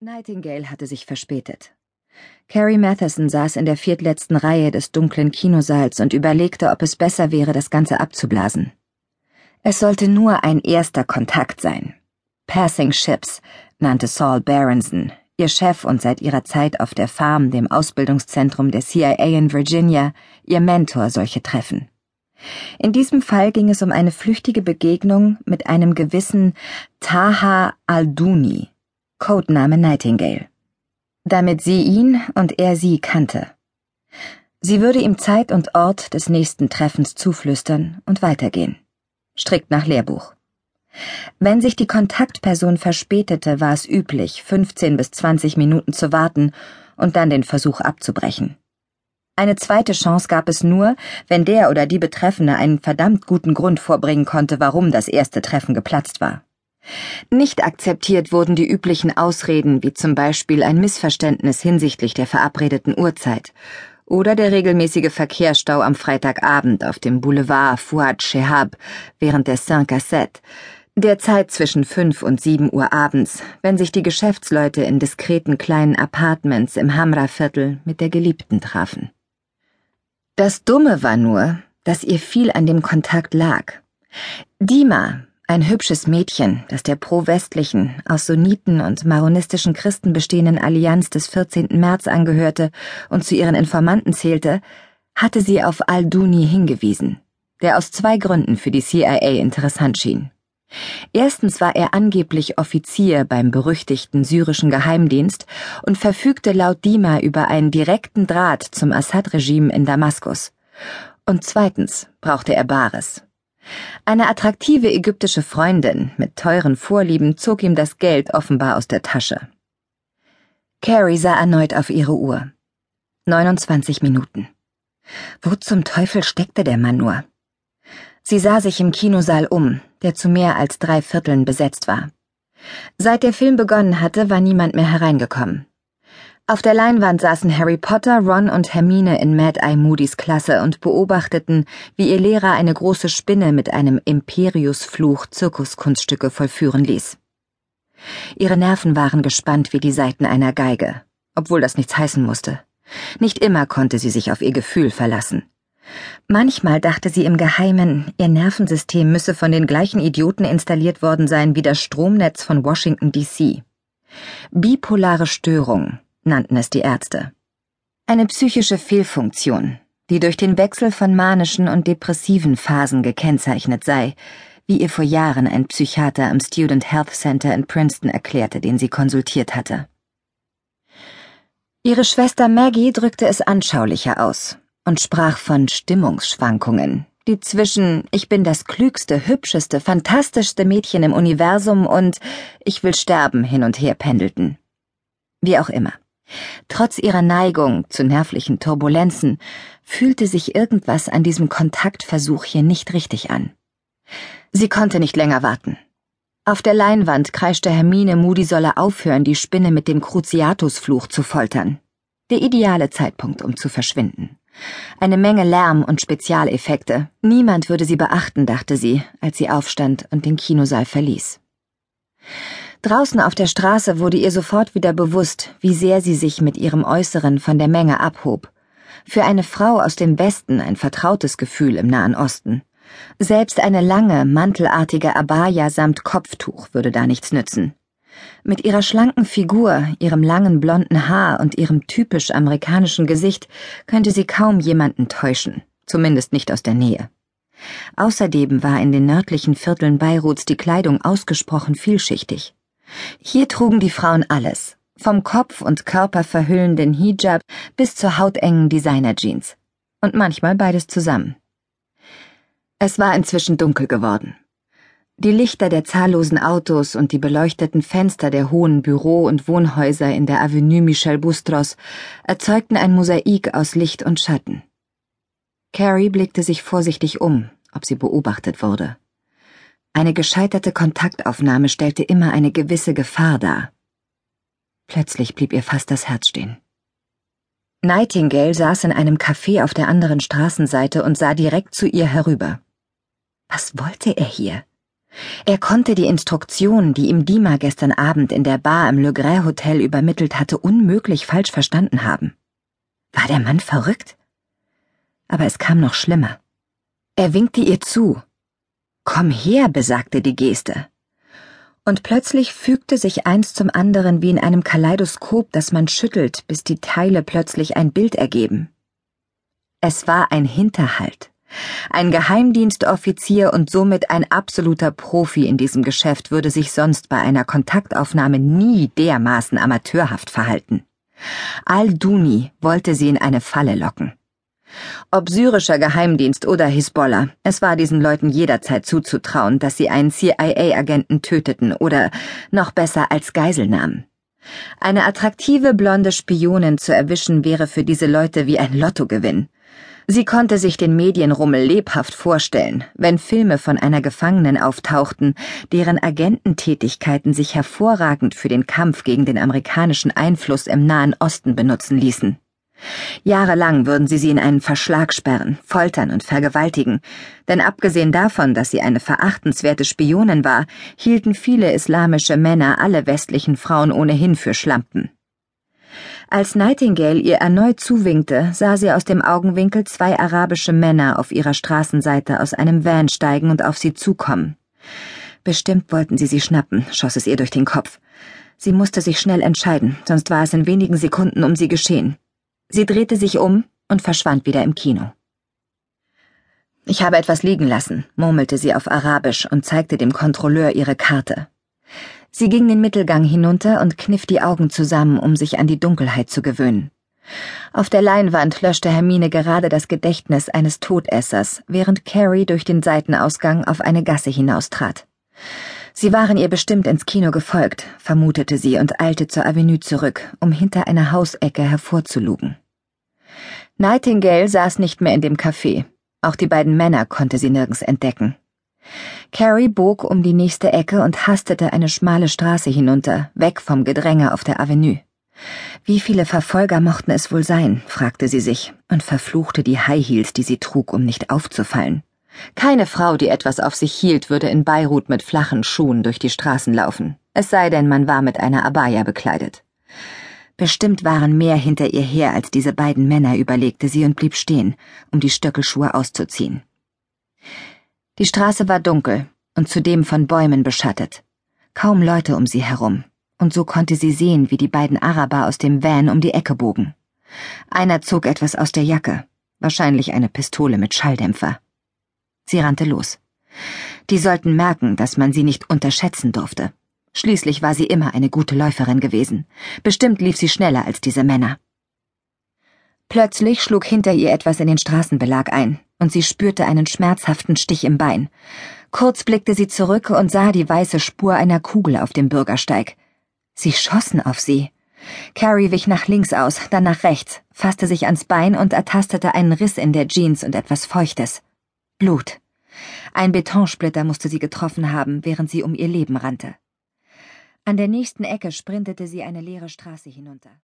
Nightingale hatte sich verspätet. Carrie Matheson saß in der viertletzten Reihe des dunklen Kinosaals und überlegte, ob es besser wäre, das Ganze abzublasen. Es sollte nur ein erster Kontakt sein. Passing Ships nannte Saul Berenson, ihr Chef und seit ihrer Zeit auf der Farm, dem Ausbildungszentrum der CIA in Virginia, ihr Mentor solche Treffen. In diesem Fall ging es um eine flüchtige Begegnung mit einem gewissen Taha Alduni, Codename Nightingale. Damit sie ihn und er sie kannte. Sie würde ihm Zeit und Ort des nächsten Treffens zuflüstern und weitergehen. Strikt nach Lehrbuch. Wenn sich die Kontaktperson verspätete, war es üblich, 15 bis 20 Minuten zu warten und dann den Versuch abzubrechen. Eine zweite Chance gab es nur, wenn der oder die Betreffende einen verdammt guten Grund vorbringen konnte, warum das erste Treffen geplatzt war. Nicht akzeptiert wurden die üblichen Ausreden wie zum Beispiel ein Missverständnis hinsichtlich der verabredeten Uhrzeit oder der regelmäßige Verkehrsstau am Freitagabend auf dem Boulevard Fouad Shehab während der Sept, der Zeit zwischen fünf und sieben Uhr abends, wenn sich die Geschäftsleute in diskreten kleinen Apartments im Hamra-Viertel mit der Geliebten trafen. Das Dumme war nur, dass ihr viel an dem Kontakt lag. Dima, ein hübsches Mädchen, das der pro-westlichen, aus Sunniten und maronistischen Christen bestehenden Allianz des 14. März angehörte und zu ihren Informanten zählte, hatte sie auf Al-Duni hingewiesen, der aus zwei Gründen für die CIA interessant schien. Erstens war er angeblich Offizier beim berüchtigten syrischen Geheimdienst und verfügte laut Dima über einen direkten Draht zum Assad-Regime in Damaskus. Und zweitens brauchte er Bares. Eine attraktive ägyptische Freundin mit teuren Vorlieben zog ihm das Geld offenbar aus der Tasche. Carrie sah erneut auf ihre Uhr. 29 Minuten. Wo zum Teufel steckte der Mann nur? Sie sah sich im Kinosaal um, der zu mehr als drei Vierteln besetzt war. Seit der Film begonnen hatte, war niemand mehr hereingekommen. Auf der Leinwand saßen Harry Potter, Ron und Hermine in Mad Eye Moody's Klasse und beobachteten, wie ihr Lehrer eine große Spinne mit einem Imperiusfluch Zirkuskunststücke vollführen ließ. Ihre Nerven waren gespannt wie die Saiten einer Geige, obwohl das nichts heißen musste. Nicht immer konnte sie sich auf ihr Gefühl verlassen. Manchmal dachte sie im Geheimen, ihr Nervensystem müsse von den gleichen Idioten installiert worden sein wie das Stromnetz von Washington DC. Bipolare Störung nannten es die Ärzte. Eine psychische Fehlfunktion, die durch den Wechsel von manischen und depressiven Phasen gekennzeichnet sei, wie ihr vor Jahren ein Psychiater am Student Health Center in Princeton erklärte, den sie konsultiert hatte. Ihre Schwester Maggie drückte es anschaulicher aus und sprach von Stimmungsschwankungen, die zwischen Ich bin das klügste, hübscheste, fantastischste Mädchen im Universum und Ich will sterben hin und her pendelten. Wie auch immer. Trotz ihrer Neigung zu nervlichen Turbulenzen fühlte sich irgendwas an diesem Kontaktversuch hier nicht richtig an. Sie konnte nicht länger warten. Auf der Leinwand kreischte Hermine, Moody solle aufhören, die Spinne mit dem Cruciatusfluch zu foltern. Der ideale Zeitpunkt, um zu verschwinden. Eine Menge Lärm und Spezialeffekte. Niemand würde sie beachten, dachte sie, als sie aufstand und den Kinosaal verließ. Draußen auf der Straße wurde ihr sofort wieder bewusst, wie sehr sie sich mit ihrem Äußeren von der Menge abhob. Für eine Frau aus dem Westen ein vertrautes Gefühl im Nahen Osten. Selbst eine lange, mantelartige Abaya samt Kopftuch würde da nichts nützen. Mit ihrer schlanken Figur, ihrem langen blonden Haar und ihrem typisch amerikanischen Gesicht könnte sie kaum jemanden täuschen, zumindest nicht aus der Nähe. Außerdem war in den nördlichen Vierteln Beiruts die Kleidung ausgesprochen vielschichtig. Hier trugen die Frauen alles, vom Kopf und Körper verhüllenden Hijab bis zur hautengen Designer-Jeans. Und manchmal beides zusammen. Es war inzwischen dunkel geworden. Die Lichter der zahllosen Autos und die beleuchteten Fenster der hohen Büro- und Wohnhäuser in der Avenue Michel Bustros erzeugten ein Mosaik aus Licht und Schatten. Carrie blickte sich vorsichtig um, ob sie beobachtet wurde. Eine gescheiterte Kontaktaufnahme stellte immer eine gewisse Gefahr dar. Plötzlich blieb ihr fast das Herz stehen. Nightingale saß in einem Café auf der anderen Straßenseite und sah direkt zu ihr herüber. Was wollte er hier? Er konnte die Instruktion, die ihm Dima gestern Abend in der Bar im Le Gray Hotel übermittelt hatte, unmöglich falsch verstanden haben. War der Mann verrückt? Aber es kam noch schlimmer. Er winkte ihr zu. Komm her, besagte die Geste. Und plötzlich fügte sich eins zum anderen wie in einem Kaleidoskop, das man schüttelt, bis die Teile plötzlich ein Bild ergeben. Es war ein Hinterhalt. Ein Geheimdienstoffizier und somit ein absoluter Profi in diesem Geschäft würde sich sonst bei einer Kontaktaufnahme nie dermaßen amateurhaft verhalten. Al-Duni wollte sie in eine Falle locken. Ob syrischer Geheimdienst oder Hisbollah, es war diesen Leuten jederzeit zuzutrauen, dass sie einen CIA-Agenten töteten oder noch besser als Geisel nahmen. Eine attraktive blonde Spionin zu erwischen wäre für diese Leute wie ein Lottogewinn. Sie konnte sich den Medienrummel lebhaft vorstellen, wenn Filme von einer Gefangenen auftauchten, deren Agententätigkeiten sich hervorragend für den Kampf gegen den amerikanischen Einfluss im Nahen Osten benutzen ließen. Jahrelang würden sie sie in einen Verschlag sperren, foltern und vergewaltigen, denn abgesehen davon, dass sie eine verachtenswerte Spionin war, hielten viele islamische Männer alle westlichen Frauen ohnehin für Schlampen. Als Nightingale ihr erneut zuwinkte, sah sie aus dem Augenwinkel zwei arabische Männer auf ihrer Straßenseite aus einem Van steigen und auf sie zukommen. Bestimmt wollten sie sie schnappen, schoss es ihr durch den Kopf. Sie musste sich schnell entscheiden, sonst war es in wenigen Sekunden um sie geschehen. Sie drehte sich um und verschwand wieder im Kino. Ich habe etwas liegen lassen, murmelte sie auf Arabisch und zeigte dem Kontrolleur ihre Karte. Sie ging den Mittelgang hinunter und kniff die Augen zusammen, um sich an die Dunkelheit zu gewöhnen. Auf der Leinwand löschte Hermine gerade das Gedächtnis eines Todessers, während Carrie durch den Seitenausgang auf eine Gasse hinaustrat. Sie waren ihr bestimmt ins Kino gefolgt, vermutete sie und eilte zur Avenue zurück, um hinter einer Hausecke hervorzulugen. Nightingale saß nicht mehr in dem Café. Auch die beiden Männer konnte sie nirgends entdecken. Carrie bog um die nächste Ecke und hastete eine schmale Straße hinunter, weg vom Gedränge auf der Avenue. Wie viele Verfolger mochten es wohl sein, fragte sie sich und verfluchte die High Heels, die sie trug, um nicht aufzufallen. Keine Frau, die etwas auf sich hielt, würde in Beirut mit flachen Schuhen durch die Straßen laufen, es sei denn, man war mit einer Abaya bekleidet. Bestimmt waren mehr hinter ihr her als diese beiden Männer, überlegte sie und blieb stehen, um die Stöckelschuhe auszuziehen. Die Straße war dunkel und zudem von Bäumen beschattet. Kaum Leute um sie herum, und so konnte sie sehen, wie die beiden Araber aus dem Van um die Ecke bogen. Einer zog etwas aus der Jacke, wahrscheinlich eine Pistole mit Schalldämpfer. Sie rannte los. Die sollten merken, dass man sie nicht unterschätzen durfte. Schließlich war sie immer eine gute Läuferin gewesen. Bestimmt lief sie schneller als diese Männer. Plötzlich schlug hinter ihr etwas in den Straßenbelag ein, und sie spürte einen schmerzhaften Stich im Bein. Kurz blickte sie zurück und sah die weiße Spur einer Kugel auf dem Bürgersteig. Sie schossen auf sie. Carrie wich nach links aus, dann nach rechts, fasste sich ans Bein und ertastete einen Riss in der Jeans und etwas Feuchtes. Blut. Ein Betonsplitter musste sie getroffen haben, während sie um ihr Leben rannte. An der nächsten Ecke sprintete sie eine leere Straße hinunter.